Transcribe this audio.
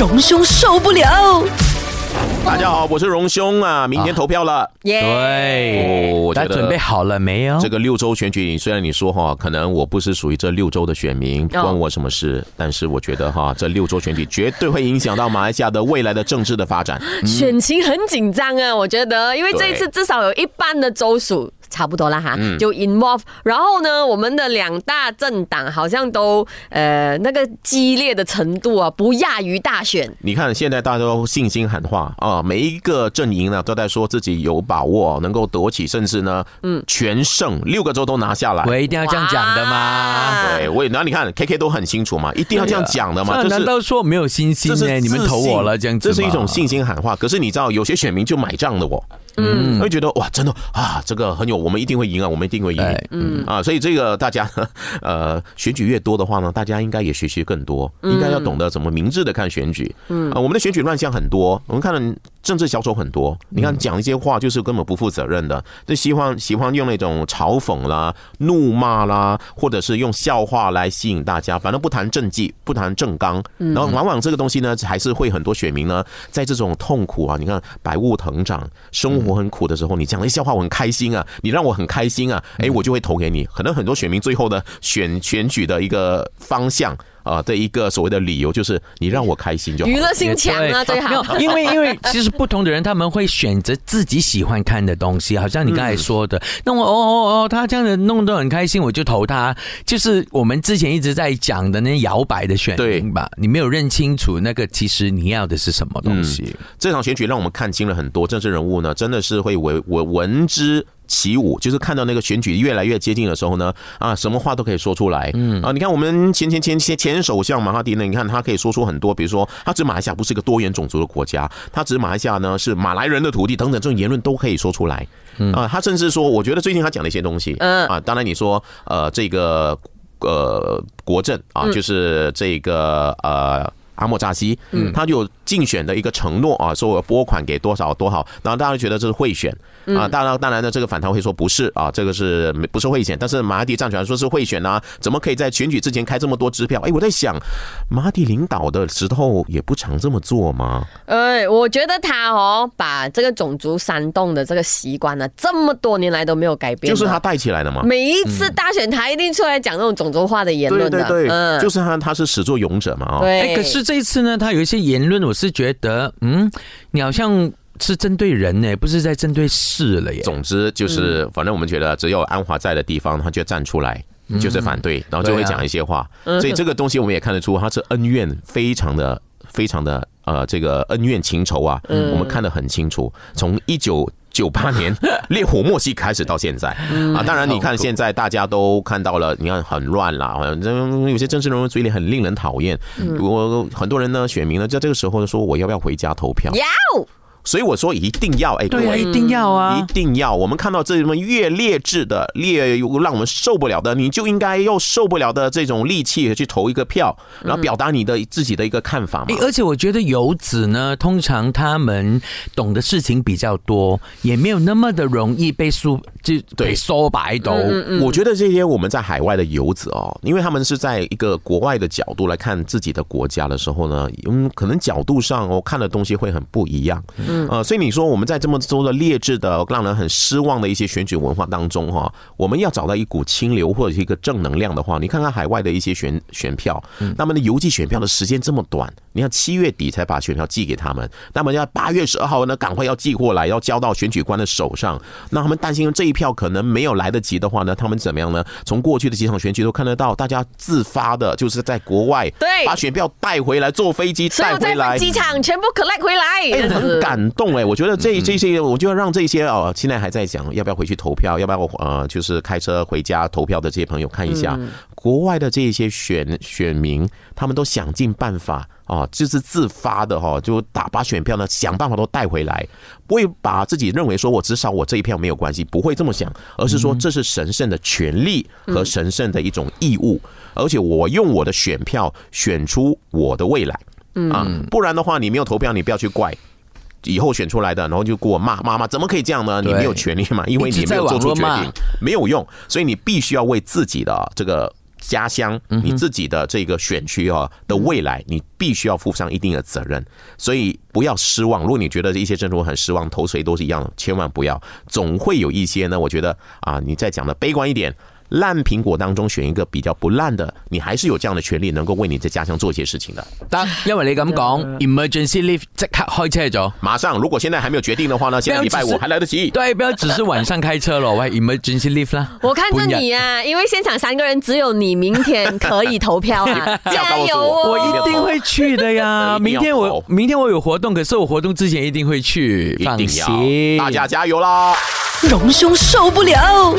荣兄受不了。大家好，我是荣兄啊，明天投票了。耶！对，我觉得大家准备好了没有？这个六州选举，虽然你说哈，可能我不是属于这六州的选民，不关我什么事，但是我觉得哈，这六州选举绝对会影响到马来西亚的未来的政治的发展。选情很紧张啊，我觉得，因为这一次至少有一半的州属。差不多啦哈，就 involve，然后呢，我们的两大政党好像都呃那个激烈的程度啊，不亚于大选。你看现在大家都信心喊话啊，每一个阵营呢都在说自己有把握能够夺起，甚至呢，嗯，全胜六个州都拿下来。我一定要这样讲的吗？对，我然后你看 K K 都很清楚嘛，一定要这样讲的嘛。难道说没有信心呢？你们投我了这样子这是一种信心喊话。可是你知道有些选民就买账的我。嗯，会觉得哇，真的啊，这个很有，我们一定会赢啊，我们一定会赢，嗯。啊，所以这个大家 呃，选举越多的话呢，大家应该也学习更多，应该要懂得怎么明智的看选举，嗯。啊，我们的选举乱象很多，我们看政治小丑很多，你看讲一些话就是根本不负责任的，就喜欢喜欢用那种嘲讽啦、怒骂啦，或者是用笑话来吸引大家，反正不谈政绩，不谈正纲，然后往往这个东西呢，还是会很多选民呢，在这种痛苦啊，你看百物腾涨，生活很苦的时候，你讲一笑话我很开心啊，你让我很开心啊，哎，我就会投给你。可能很多选民最后的选选举的一个方向。啊的一个所谓的理由就是你让我开心就好，娱乐性强啊最好。因为因为其实不同的人他们会选择自己喜欢看的东西，好像你刚才说的，那我哦哦哦，他这样子弄得很开心，我就投他。就是我们之前一直在讲的那摇摆的选民吧，你没有认清楚那个其实你要的是什么东西。这场选举让我们看清了很多政治人物呢，真的是会为为闻之。起舞，就是看到那个选举越来越接近的时候呢，啊，什么话都可以说出来。嗯啊，你看我们前前前前前首相马哈迪呢，你看他可以说出很多，比如说他指马来西亚不是一个多元种族的国家，他指马来西亚呢是马来人的土地等等，这种言论都可以说出来。啊，他甚至说，我觉得最近他讲的一些东西，嗯啊，当然你说呃这个呃国政啊，就是这个呃阿莫扎西，嗯，他就竞选的一个承诺啊，说我拨款给多少多少，然后大家觉得这是贿选。啊，当然，当然呢，这个反弹会说不是啊，这个是不是贿选？但是马哈迪站出来说是贿选啊，怎么可以在选举之前开这么多支票？哎，我在想，马哈迪领导的时候也不常这么做吗？呃，我觉得他哦，把这个种族煽动的这个习惯呢，这么多年来都没有改变，就是他带起来的嘛。每一次大选，他一定出来讲那种种族化的言论的，对对对，就是他，他是始作俑者嘛。啊，对。可是这一次呢，他有一些言论，我是觉得，嗯，你好像。是针对人呢，不是在针对事了耶。总之就是，反正我们觉得只有安华在的地方，他就站出来，就是反对，然后就会讲一些话。所以这个东西我们也看得出，他是恩怨非常的、非常的呃，这个恩怨情仇啊，我们看得很清楚。从一九九八年 烈火末期开始到现在啊，当然你看现在大家都看到了，你看很乱啦，好像有些政治人物嘴里很令人讨厌。我很多人呢，选民呢，在这个时候说，我要不要回家投票？要。所以我说一定要哎，对啊，一定要啊，一定要。我们看到这么越劣质的、劣让我们受不了的，你就应该用受不了的这种力气去投一个票，然后表达你的自己的一个看法嘛。而且我觉得游子呢，通常他们懂的事情比较多，也没有那么的容易被输就对说白都。我觉得这些我们在海外的游子哦，因为他们是在一个国外的角度来看自己的国家的时候呢，嗯，可能角度上哦看的东西会很不一样。嗯，呃，所以你说我们在这么多的劣质的、让人很失望的一些选举文化当中，哈，我们要找到一股清流或者是一个正能量的话，你看看海外的一些选选票，他们的邮寄选票的时间这么短，你看七月底才把选票寄给他们，那么要八月十二号呢，赶快要寄过来，要交到选举官的手上，那他们担心这一票可能没有来得及的话呢，他们怎么样呢？从过去的几场选举都看得到，大家自发的，就是在国外对把选票带回来，坐飞机带回来，机场全部 collect 回来，很感。感动哎，我觉得这这些，我就要让这些哦，现在还在想要不要回去投票，要不要呃，就是开车回家投票的这些朋友看一下，国外的这些选选民，他们都想尽办法啊，就是自发的哈，就打把选票呢，想办法都带回来，不会把自己认为说我至少我这一票没有关系，不会这么想，而是说这是神圣的权利和神圣的一种义务，而且我用我的选票选出我的未来，啊，不然的话你没有投票，你不要去怪。以后选出来的，然后就给我骂骂骂，怎么可以这样呢？你没有权利嘛，因为你没有做出决定，没有用，所以你必须要为自己的这个家乡、你自己的这个选区啊的未来，你必须要负上一定的责任。所以不要失望。如果你觉得一些政府很失望，投谁都是一样的，千万不要。总会有一些呢，我觉得啊，你再讲的悲观一点。烂苹果当中选一个比较不烂的，你还是有这样的权利，能够为你在家乡做一些事情的。得，因为你咁讲，emergency leave 即刻开车咗，马上。如果现在还没有决定的话呢，现在礼拜五还来得及。对，不要只是晚上开车了，喂，emergency leave 啦。我看着你啊，因为现场三个人只有你明天可以投票啊，加油哦！我一定会去的呀。明天我明天我有活动，可是我活动之前一定会去，放心。大家加油啦！荣兄受不了。